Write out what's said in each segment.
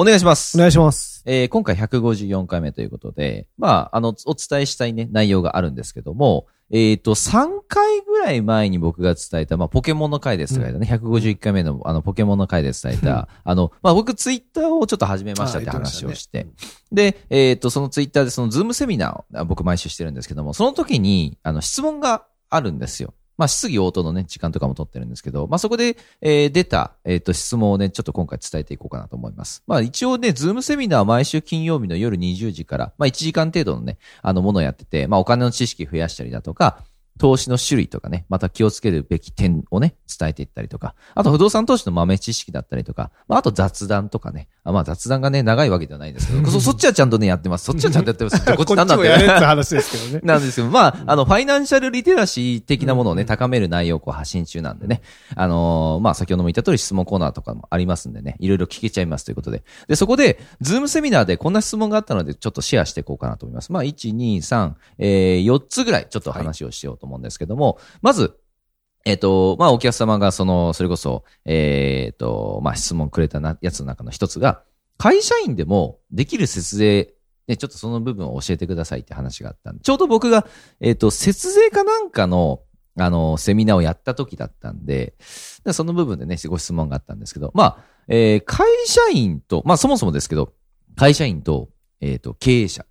お願いします。お願いします。えー今回154回目ということで、まあ、あの、お伝えしたいね、内容があるんですけども、えっ、と、3回ぐらい前に僕が伝えた、まあ、ポケモンの回で伝えたね、151回目の、あの、ポケモンの回で伝えた、あの、まあ、僕ツイッターをちょっと始めましたって話をして、で、えっ、と、そのツイッターでそのズームセミナーをあ僕毎週してるんですけども、その時に、あの、質問があるんですよ。まあ、質疑応答のね、時間とかも取ってるんですけど、まあ、そこで、えー出た、えっ、と、質問をね、ちょっと今回伝えていこうかなと思います。まあ、一応ね、ズームセミナーは毎週金曜日の夜20時から、まあ、1時間程度のね、あの、ものをやってて、まあ、お金の知識増やしたりだとか、投資の種類とかね、また気をつけるべき点をね、伝えていったりとか、あと不動産投資の豆知識だったりとか、まあ、あと雑談とかね、あまあ雑談がね、長いわけではないですけど、そそっちはちゃんとね、やってます。そっちはちゃんとやってます。こっちなんだってこって話ですけどね。なんですけど、まあ、あの、ファイナンシャルリテラシー的なものをね、高める内容をこう発信中なんでね。あのーまあ、先ほども言った通り質問コーナーとかもありますんでね、いろいろ聞けちゃいますということで。で、そこで、ズームセミナーでこんな質問があったので、ちょっとシェアしていこうかなと思います。まあ、1、2、3、えー、4つぐらいちょっと話をしようと思思うんですけども、まず、えっ、と、まあ、お客様がその、それこそ、えっ、と、まあ、質問くれたなやつの中の一つが、会社員でもできる節税、ね、ちょっとその部分を教えてくださいって話があったんで、ちょうど僕が、えっ、と、節税かなんかの、あの、セミナーをやった時だったんで、その部分でね、ご質問があったんですけど、まあ、えー会社員と、まあそもそもですけど、会社員と、えっ、と、経営者。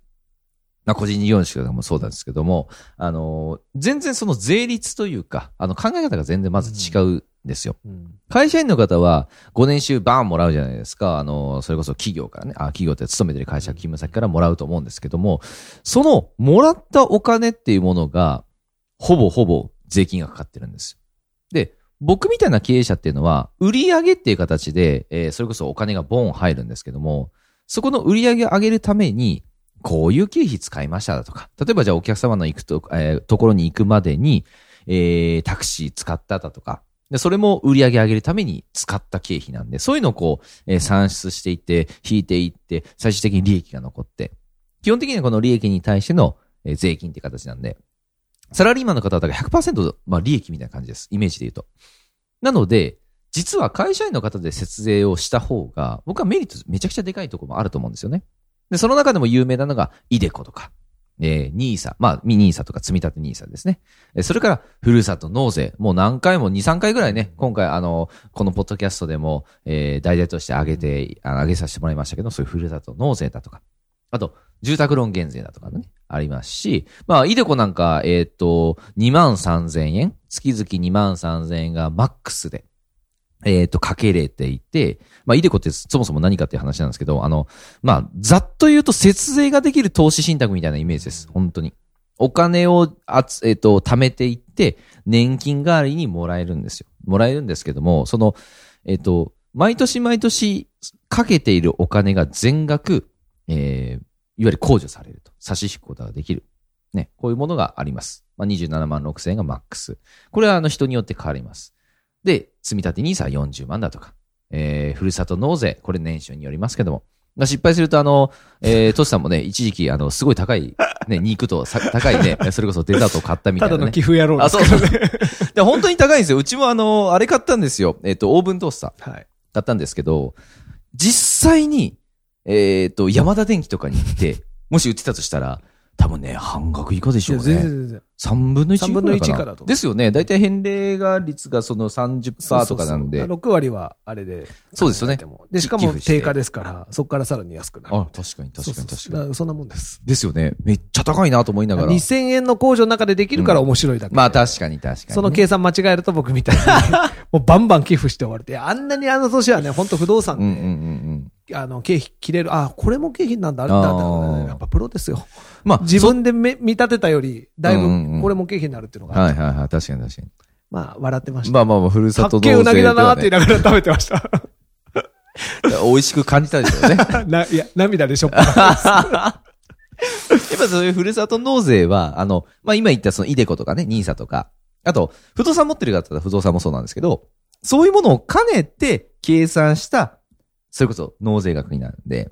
まあ個人事業主とかもそうなんですけども、あのー全然その税率というか、あの考え方が全然まず違うんですよ。うん会社員の方は、5年収バーンもらうじゃないですか。あの、それこそ企業からね、あ、企業って勤めてる会社、勤務先からもらうと思うんですけども、その、もらったお金っていうものが、ほぼほぼ税金がかかってるんです。で、僕みたいな経営者っていうのは、売り上げっていう形で、えーそれこそお金がボン入るんですけども、そこの売り上げを上げるために、こういう経費使いましただとか、例えばじゃあお客様の行くと、えーところに行くまでに、えータクシー使っただとか、で、それも売り上げ上げるために使った経費なんで、そういうのをこう、えー算出していって、引いていって、最終的に利益が残って、基本的にはこの利益に対しての、えー税金って形なんで、サラリーマンの方々が100%、まあ利益みたいな感じです。イメージで言うと。なので、実は会社員の方で節税をした方が、僕はメリットめちゃくちゃでかいところもあると思うんですよね。で、その中でも有名なのが、イデコとか、えー、ニーサ、まあ、ミニーサとか積み立てニーサですね。えそれから、ふるさと納税。もう何回も、2、3回ぐらいね、今回、あの、このポッドキャストでも、えー、大々として上げて、あ上げさせてもらいましたけど、そういうふるさと納税だとか、あと、住宅ローン減税だとかね、ありますし、まあ、イデコなんか、えっ、と、2万3000円、月々2万3000円がマックスで、えっ、と、かけれていて、まあ、イデコってそもそも何かっていう話なんですけど、あの、まあ、ざっと言うと節税ができる投資信託みたいなイメージです。本当に。お金をあつ、えっ、と、貯めていって、年金代わりにもらえるんですよ。もらえるんですけども、その、えっ、と、毎年毎年かけているお金が全額、えー、いわゆる控除されると。差し引くことができる。ね。こういうものがあります。まあ、27万6千円がマックス。これはあの人によって変わります。で、積み立て NISA は40万だとか、えー、ふるさと納税、これ年収によりますけども、まあ失敗するとあの、えー、トシさんもね、一時期あの、すごい高い、ね、肉とさ高いね、それこそデザートを買ったみたいな、ね。ただの寄付野郎であ、すそうそう。で、本当に高いんですよ。うちもあの、あれ買ったんですよ。えっ、と、オーブントースターはい。買ったんですけど、実際に、えっ、と、山田電機とかに行って、もし売ってたとしたら、多分ね、半額以下でしょうね。全然全然。3分の1三分の一以下だとですよね。だいたい返礼が率がその30%とかなんで。そうそうそう6割はあれで。そうですよね。で、しかも定価ですから、そこからさらに安くなる。あ、確かに確かに確かに。そんなもんです。ですよね。めっちゃ高いなと思いながら。2000円の控除の中でできるから面白いだけで。まあ確かに確かにね。その計算間違えると僕みたいに、もうバンバン寄付して終わるって。あんなにあの年はね、本当不動産で、うんうんうんうん。あの、経費切れる。あ、これも経費なんだ、あれだ、あーやっぱプロですよ。まあ、自分でめ見立てたより、だいぶ、これも経費になるっていうのそが、はいはいはい。確かに確かに。まあ、笑ってました。まあまあまあ、ふるさとかっけえうなぎだなーって言いなながら食べてました。美味しく感じたでしょうね。な、いや、涙でしょっぱな。やっぱ今そういうふるさと納税は、あの、まあ、今言ったそのイデコとかね、ニーサとか、あと、不動産持ってる方は不動産もそうなんですけど、そういうものを兼ねて計算した、それこそ納税額になるんで、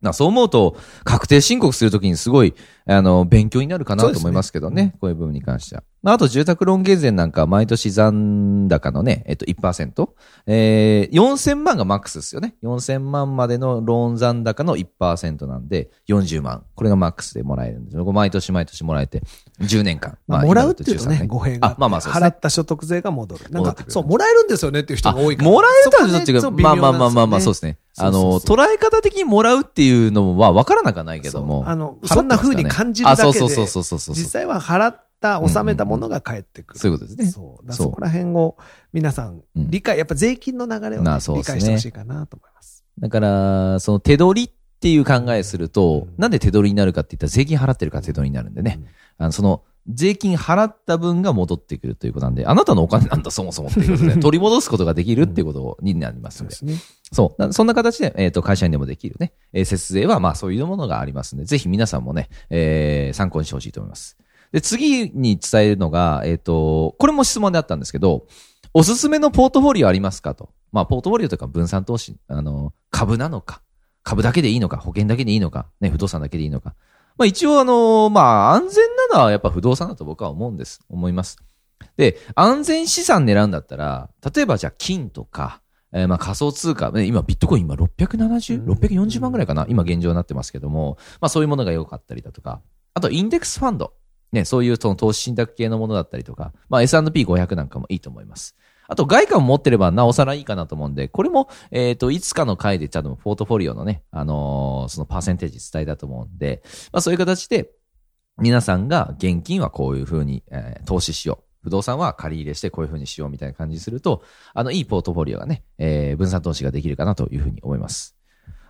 まあそう思うと、確定申告するときにすごい、あの、勉強になるかなと思いますけどね、こういう部分に関しては。まあ、あと住宅ローン減税なんかは毎年残高のね、えっと1%。えー、4000万がマックスですよね。4000万までのローン残高の1%なんで、40万。これがマックスでもらえるんですよ。毎年毎年もらえて、10年間。まあ、もらうっていうとね、今だ13語弊が。あ、まあまあそうですね払っ。た所得税が戻る。なんかそう、もらえるんですよねっていう人が多いから。もらえるとはちょっと違う。まあまあまあまあまあ、そうですね。あの、捉え方的にもらうっていうのは分からなくはないけども。あのそんな風に感じるだけであ、そうそうそうそうそうそう。実際は払った、納めたものが返ってくる。そういうことですね。そう。そこら辺を皆さんうん理解、やっぱ税金の流れをね、理解してほしいかなと思います。だから、その手取りっていう考えすると、うんなんで手取りになるかって言ったら税金払ってるから手取りになるんでね。あの、その、税金払った分が戻ってくるということなんで、あなたのお金なんだそもそもっていうことで、取り戻すことができるっていうことになりますので。そう。そう。なそんな形で、えっ、と、会社員でもできるね、えー節税は、まあ、そういうものがありますので、ぜひ皆さんもね、えー参考にしてほしいと思います。で、次に伝えるのが、えっ、と、これも質問であったんですけど、おすすめのポートフォリオありますかと。まあ、ポートフォリオとか分散投資、あの、株なのか、株だけでいいのか、保険だけでいいのか、ね、不動産だけでいいのか。まあ、一応、あの、まあ、安全なのはやっぱ不動産だと僕は思うんです。思います。で、安全資産狙うんだったら、例えばじゃあ金とか、えーまあ仮想通貨、ね今ビットコイン今670、うん640万ぐらいかな？今現状になってますけども、まあそういうものが良かったりだとか、あとインデックスファンド。ね、そういうその投資信託系のものだったりとか、まあ S&P500 なんかもいいと思います。あと外貨を持ってればなおさらいいかなと思うんで、これも、えっ、と、いつかの回でちゃんとポートフォリオのね、あのそのパーセンテージ伝えたと思うんで、まあそういう形で、皆さんが現金はこういうふうに、えー投資しよう。不動産は借り入れしてこういうふうにしようみたいな感じにすると、あの、いいポートフォリオがね、えー分散投資ができるかなというふうに思います。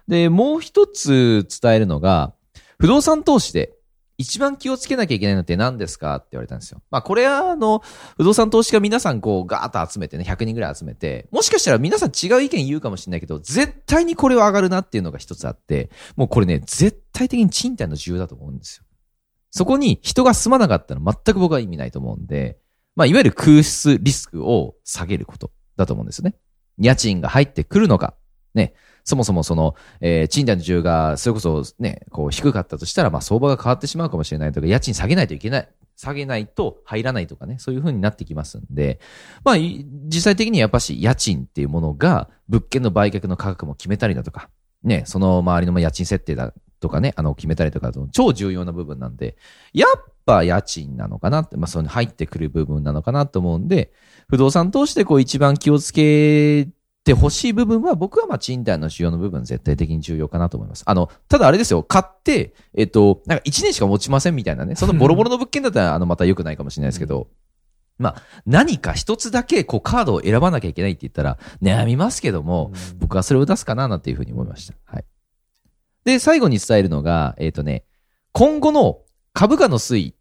で、もう一つ伝えるのが、不動産投資で一番気をつけなきゃいけないのって何ですかって言われたんですよ。まあこれはあの、不動産投資家皆さんこうガーッと集めてね、100人ぐらい集めて、もしかしたら皆さん違う意見言うかもしれないけど、絶対にこれは上がるなっていうのが一つあって、もうこれね、絶対的に賃貸の需要だと思うんですよ。そこに人が住まなかったら全く僕は意味ないと思うんで、まあいわゆる空室リスクを下げることだと思うんですよね。家賃が入ってくるのか、ね、そもそもその、えー賃貸の需要がそれこそね、こう低かったとしたら、まあ相場が変わってしまうかもしれないとか、家賃下げないといけない。下げないと入らないとかね、そういう風になってきますんで、まあ、実際的にやっぱし家賃っていうものが物件の売却の価格も決めたりだとか、ね、その周りの家賃設定だとかね、あの、決めたりとか超重要な部分なんで、やっぱ家賃なのかなって、まあ、その入ってくる部分なのかなと思うんで、不動産投資でこう一番気をつけてほしい部分は、僕はまあ賃貸の需要の部分絶対的に重要かなと思います。あの、ただあれですよ、買って、えっと、なんか1年しか持ちませんみたいなね、そのボロボロの物件だったら、あの、また良くないかもしれないですけど、まあ、何か一つだけこうカードを選ばなきゃいけないって言ったら、悩みますけども、僕はそれを出すかななんていうふうに思いました。はい。で、最後に伝えるのが、えっ、とね、今後の株価の推移、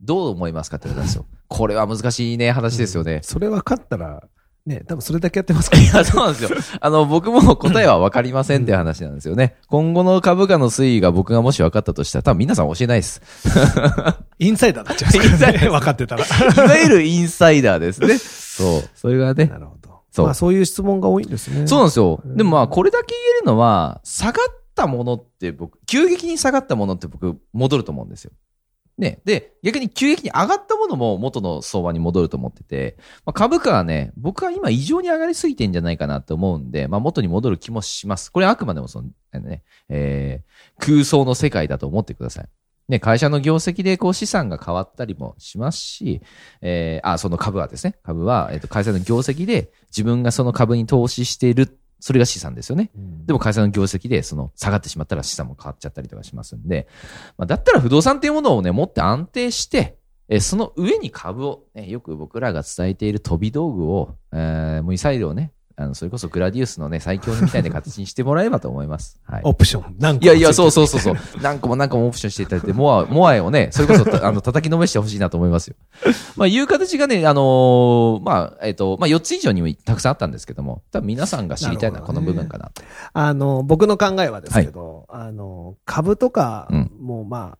どう思いますかってことですよ。これは難しいね、話ですよね。それ分かったら、ね、多分それだけやってますからいや、そうなんですよ。あの、僕も答えは分かりませんっていう話なんですよね。今後の株価の推移が僕がもし分かったとしたら、多分皆さん教えないです。インサイダーになっちゃいますからね。分かってたら。いわゆるインサイダーですね。そう。それがね。なるほど。そうまあそういう質問が多いんですね。そうなんですよ。うんでもまあ、これだけ言えるのは、下がったものって僕、急激に下がったものって僕、戻ると思うんですよ。ね。で、逆に急激に上がったものも元の相場に戻ると思ってて、まあ、株価はね、僕は今異常に上がりすぎてんじゃないかなと思うんで、まあ元に戻る気もします。これあくまでもその、あのね、えー、空想の世界だと思ってください。ね、会社の業績でこう資産が変わったりもしますし、えー、あ、その株はですね、株は、えっ、と、会社の業績で自分がその株に投資している、それが資産ですよね。うん。でも会社の業績でその下がってしまったら資産も変わっちゃったりとかしますんで、まあ、だったら不動産っていうものをね、持って安定して、えーその上に株を、ね、よく僕らが伝えている飛び道具を、えー、ミサイルをね、あの、それこそグラディウスのね、最強みたいな形にしてもらえばと思います。はい。オプション。何個いやいや、そうう。そうそうそう。何個も何個もオプションしていただいて、モア、モアイをね、それこそた、あの、叩きのめしてほしいなと思いますよ。まあ、いう形がね、あのーまあ、えっ、と、まあ、4つ以上にもたくさんあったんですけども、多分皆さんが知りたいのはこの部分かなと。あの、僕の考えはですけど、あの、株とかうんもまあ、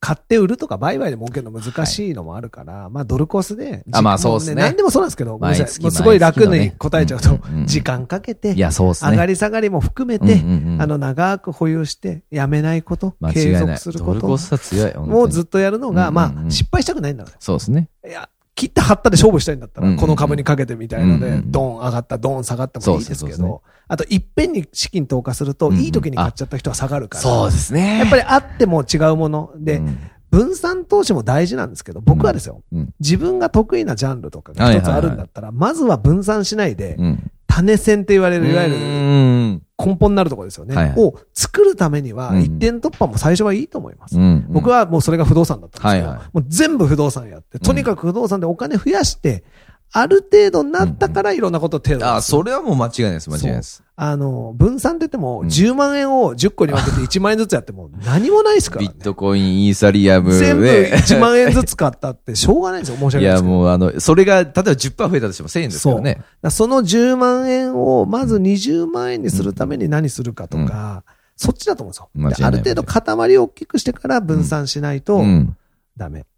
買って売るとか売買で儲けるの難しいのもあるから、まあドルコスで。あまあそうっすねも何でもそうなんですけど、ごめんなさい。毎月もうすごい楽に答えちゃうと時間かけてい、や、そうっすね。上がり下がりも含めて、あの、長く保有して、やめないこと、継。続することドルコスは強い。もうずっとやるのが、まあ、失敗したくないんだかそうですね。ら。いや、切って貼ったで勝負したいんだったら、この株にかけてみたいので、ドン上がった、ドン下がったもいいですけど、あと、いっぺんに資金投下すると、いい時に買っちゃった人は下がるから。そうですね。やっぱりあっても違うもので、うん。分散投資も大事なんですけど、僕はですよ、うん。自分が得意なジャンルとかが一つあるんだったら、まずは分散しないで、うん。種線って言われる、いわゆるうん根本になるところですよね。はいはいを作るためには、うん一点突破も最初はいいと思います。うん。僕はもうそれが不動産だったんですけど、はいはいもう全部不動産やって、とにかく不動産でお金増やして、ある程度になったからいろんなことを手を出す。あ、それはもう間違いないです、間違いないです。あの、分散って言っても、うん10万円を10個に分けて1万円ずつやっても 何もないですからねビッ。トコイン、イーサリアム全部で。1万円ずつ買ったってしょうがないんですよ。申し訳いや、ないですけど。もうあの、それが、例えば10%増えたとしても1000円ですからね。だからその10万円をまず20万円にするために何するかとか、そっちだと思うんですよ。ある程度塊を大きくしてから分散しないとうん。ダメ。だから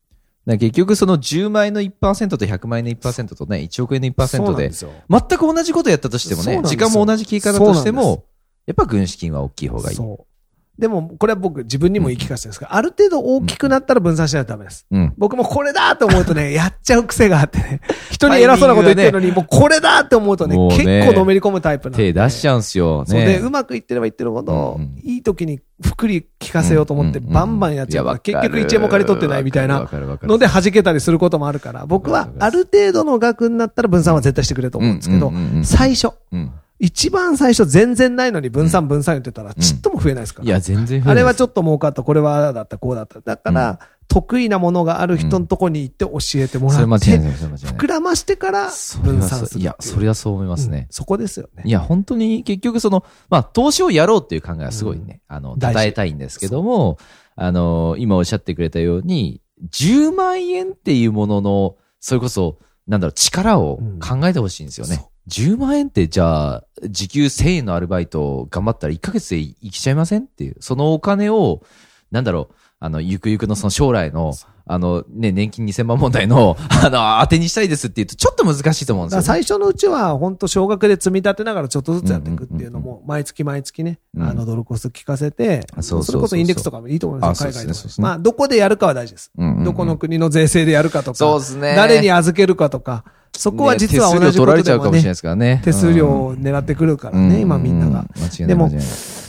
結局その10万円の1%と100万円の1%とね、1億円のそう1%で。全く同じことやったとしてもね時間も同じ切り方としても、やっぱ軍資金は大きい方がいい。そう。でも、これは僕自分にも言い聞かせてるんですが、ある程度大きくなったら分散しないとダメです。うん。僕もこれだと思うとね、やっちゃう癖があってね、人に偉そうなこと言ってるのに、もうこれだって思うとね、結構のめり込むタイプなんで。手出しちゃうんすよ。そうで、ね。うまくいってればいってるほど、いい時にふくり聞かせようと思って、バンバンやっちゃう結局1円も借り取ってないみたいわなので弾けたりすることもあるから、僕はある程度の額になったら分散は絶対してくれると思うんですけど最初、うん。一番最初全然ないのに分散分散言ってたら、ちっとも増えないですから。いや、全然増えないあれはちょっと儲かった、これはああだった、こうだった。だから、得意なものがある人のとこに行って教えてもそれ間らって、違いない、それ間違いない。膨らましてから分散するいう。いや、それはそう思いますうんね。そこですよね。いや、本当に結局その、まあ、投資をやろうっていう考えはすごいね、あの、大事伝えたいんですけども、あの、今おっしゃってくれたように、10万円っていうものの、それこそ、なんだろう、力を考えてほしいんですよね。そう10万円ってじゃあ、時給1000円のアルバイトを頑張ったら1ヶ月で生きちゃいませんっていう。そのお金を、なんだろう、あの、ゆくゆくのその将来の、あの、ね、年金2000万問題の、あの、当てにしたいですって言うと、ちょっと難しいと思うんですよ、ね。最初のうちは、本当少額で積み立てながらちょっとずつやっていくっていうのも、毎月毎月ね、うんあの、ドルコスト聞かせて、それこそインデックスとかもいいと思いますよ、海外。ですねまあ、どこでやるかは大事です。うんうんうんどこの国の税制でやるかとか、そうですね。誰に預けるかとか、そこは実は同じことでもれちゃうかもしれないでね、すからね。手数料を狙ってくるからうんね、今みんなが。。間違いない。でも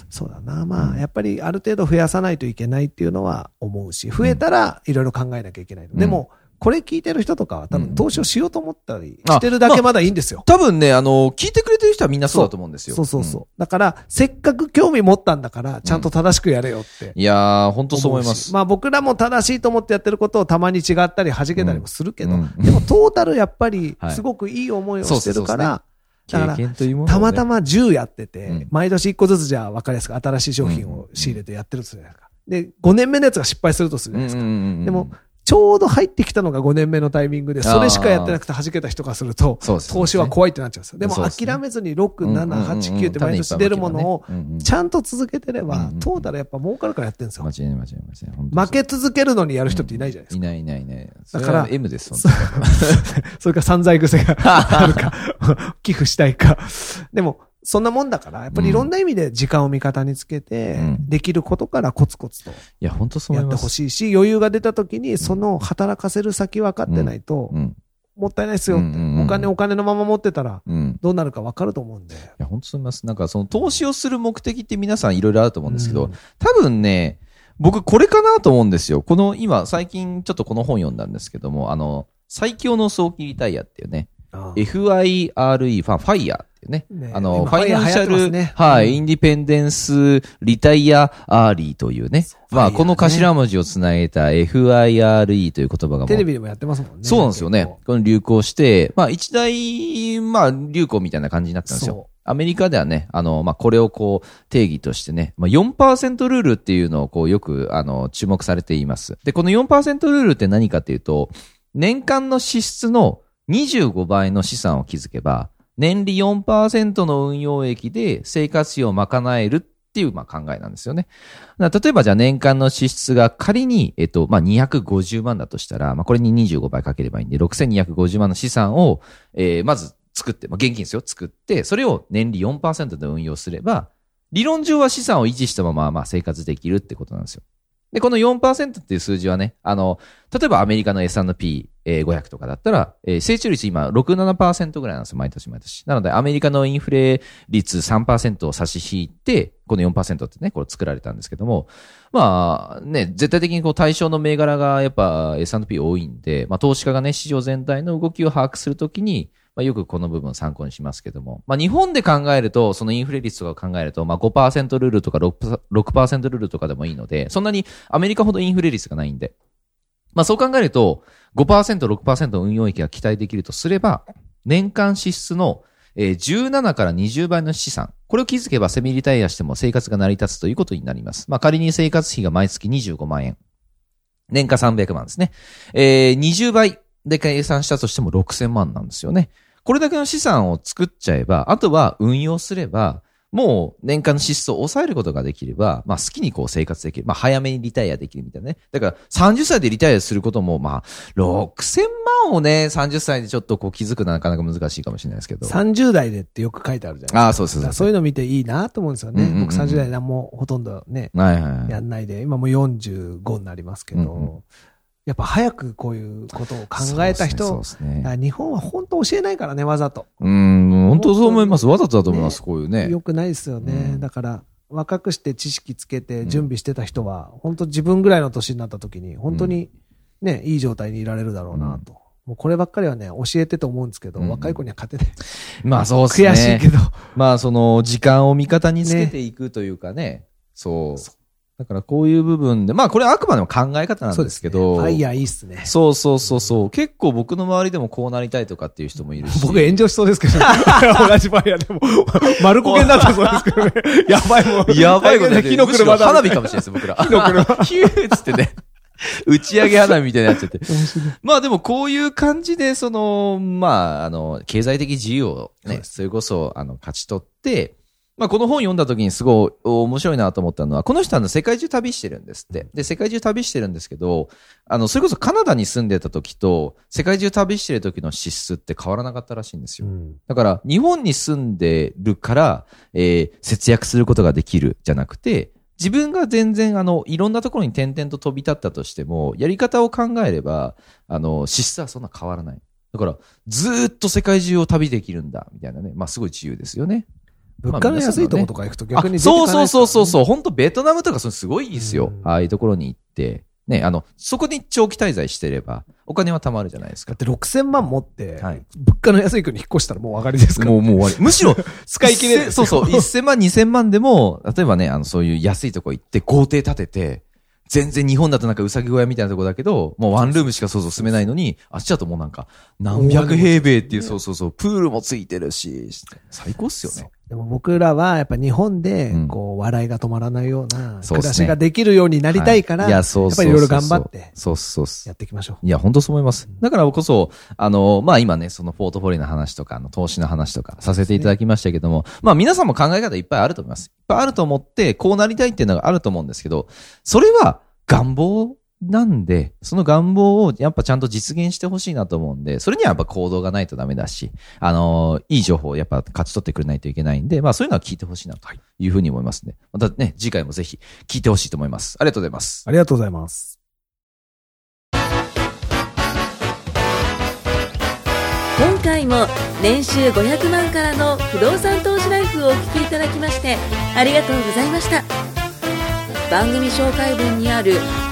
そうだな。まあ、やっぱりある程度増やさないといけないっていうのは思うし、増えたらいろいろ考えなきゃいけない。でも、これ聞いてる人とかは多分投資をしようと思ったりしてるだけまだいいんですよ。多分ね、あの、聞いてくれてる人はみんなそうだと思うんですよ。そうそうそう。だから、せっかく興味持ったんだから、ちゃんと正しくやれよって。うん。いやー、本当そう思います。まあ僕らも正しいと思ってやってることをたまに違ったり弾けたりもするけど、うんうんでもトータルやっぱりはいすごくいい思いをしてるから、経だからねたまたま10やってて、うん毎年1個ずつじゃあ分かりやすく新しい商品を仕入れてやってるとするじゃないですか。で、5年目のやつが失敗するとするじゃないですか。うんうんうんうんでも、ちょうど入ってきたのが5年目のタイミングで、それしかやってなくて弾けた人がすると、投資は怖いってなっちゃうんですよ。でも諦めずに6、7、8、9って毎年出るものを、ちんゃんと続けてればトータルやっぱ儲かるからやってるんですよ。間。違いない間違いない負け続けるのにやる人っていないじゃないですか。いないいないいない。だから M です、本当に。そ れから散財癖があるか、寄付したいか。でも、そんなもんだから、やっぱりいろんな意味で時間を味方につけて、うんできることからコツコツといや、本当そうやって。ほしいし、余裕が出た時に、その働かせる先分かってないと、うん。もったいないですよって、お金お金のまま持ってたら、うん。どうなるか分かると思うんで。いや、本当そう思います。なんか、その投資をする目的って皆さんいろいろあると思うんですけど、うん多分ね、僕これかなと思うんですよ。この、今、最近ちょっとこの本読んだんですけども、あの、最強の早期リタイアっていうね、FIRE、ファン、 FIRE っていうね。ねあの、今 financial、すねはい、うん independence、retire、early というね。まあ、この頭文字をつなげた FIRE という言葉がテレビでもやってますもんね。そうなんですよね。この流行して、まあ一大、まあ流行みたいな感じになったんですよそ。アメリカではね、あの、まあこれをこう定義としてね、まあ4%ルールっていうのをこうよくあの注目されています。で、この4%ルールって何かっていうと、年間の支出の25倍の資産を築けば、年利4%の運用益で生活費を賄えるっていう、まあ、考えなんですよね。例えばじゃあ年間の支出が仮に、えっと、まあ、250万だとしたら、まあ、これに25倍かければいいんで、6250万の資産を、えー、まず作って、まあ、現金ですよ、作って、それを年利4%で運用すれば、理論上は資産を維持したまま、まあ、生活できるってことなんですよ。で、この4%っていう数字はね、あの、例えばアメリカの S&P500 とかだったら、えー、成長率今6、7%ぐらいなんですよ、毎年毎年。なので、アメリカのインフレ率3%を差し引いて、この4%ってね、これ作られたんですけども、まあ、ね、絶対的にこう対象の銘柄がやっぱ S&P 多いんで、まあ投資家がね、市場全体の動きを把握するときに、まあ、よくこの部分参考にしますけども、まあ、日本で考えると、そのインフレ率とかを考えると、まあ5%ルールとか 6%, 6ルールとかでもいいので、そんなにアメリカほどインフレ率がないんで、まあそう考えると5%、6%の運用益が期待できるとすれば、年間支出の17から20倍の資産。これを築けばセミリタイアしても生活が成り立つということになります。まあ仮に生活費が毎月25万円。年間300万ですね。えー、20倍で計算したとしても6000万なんですよね。これだけの資産を作っちゃえば、あとは運用すれば、もう年間の支出を抑えることができれば、まあ好きにこう生活できる。まあ早めにリタイアできるみたいなね。だから30歳でリタイアすることも、まあ6000万をね、30歳でちょっとこう気づくのはなかなか難しいかもしれないですけど。30代でってよく書いてあるじゃないですか。ああ、そうですそういうの見ていいなと思うんですよね。うんうんうん、僕30代何もほとんどね、はいはいはい、やんないで、今もう45になりますけど、うんうんやっぱ早くこういうことを考えた人、ねね、日本は本当教えないからね、わざと。うん、本当そう思います。わざとだと思います、ね、こういうね。よくないですよね。うん、だから、若くして知識つけて準備してた人は、うん、本当自分ぐらいの年になった時に、本当にね、いい状態にいられるだろうなと。もうこればっかりはね、教えてと思うんですけど、うん、若い子には勝てない。まあそうですね。悔しいけど。まあその、時間を味方につけていくというかね。そう。だからこういう部分で、まあこれあくまでも考え方なんですけど。ね、ファイヤーいいっすね。そうそうそうそう。結構僕の周りでもこうなりたいとかっていう人もいるし。僕炎上しそうですけど、ね、同じファイヤーでも。丸焦げになってそうですけどね。やばいもん。やばいこと火の車だ。花火かもしれないです、僕ら。火の車。ヒューっつってね。打ち上げ花火みたいになっちゃって。まあでもこういう感じで、その、まあ、あの、経済的自由をね、それこそ、あの、勝ち取って、まあ、この本読んだ時にすごい面白いなと思ったのは、この人はの世界中旅してるんですって。で、世界中旅してるんですけど、あの、それこそカナダに住んでた時と、世界中旅してる時の支出って変わらなかったらしいんですよ。うん、だから、日本に住んでるから、えー、節約することができるじゃなくて、自分が全然、あの、いろんなところに点々と飛び立ったとしても、やり方を考えれば、あの、支出はそんな変わらない。だから、ずっと世界中を旅できるんだ、みたいなね。まあ、すごい自由ですよね。物価の安いとことか行くと逆に、ね、そうそうそうそうそう。本当ベトナムとかすごいですよ。ああいうところに行って。ね、あの、そこに長期滞在してれば、お金は貯まるじゃないですか。だって6000万持って、はい、物価の安い国に引っ越したらもう上がりですから。もう、もう終わり。むしろ、使い切れそうそう、1000万、2000万でも、例えばね、あの、そういう安いとこ行って豪邸建てて、全然日本だとなんかうさぎ小屋みたいなとこだけど、もうワンルームしかそうそう住めないのに、あっちだともうなんか、何百平米っていう、そうそうそう、プールもついてるし、最高っすよね。でも僕らはやっぱ日本で、こう、笑いが止まらないような、暮らしができるようになりたいから、やっぱりいろいろ頑張って、そうそうやっていきましょう。いや、本当そう思います。だからこそ、あの、まあ今ね、そのポートフォリオの話とか、の投資の話とかさせていただきましたけども、まあ皆さんも考え方いっぱいあると思います。いっぱいあると思って、こうなりたいっていうのがあると思うんですけど、それは願望なんで、その願望をやっぱちゃんと実現してほしいなと思うんで、それにはやっぱ行動がないとダメだし、あのー、いい情報をやっぱ勝ち取ってくれないといけないんで、まあそういうのは聞いてほしいなというふうに思いますね。またね、次回もぜひ聞いてほしいと思います。ありがとうございます。ありがとうございます。今回も年収500万からの不動産投資ライフをお聞きいただきましてありがとうございました。番組紹介文にある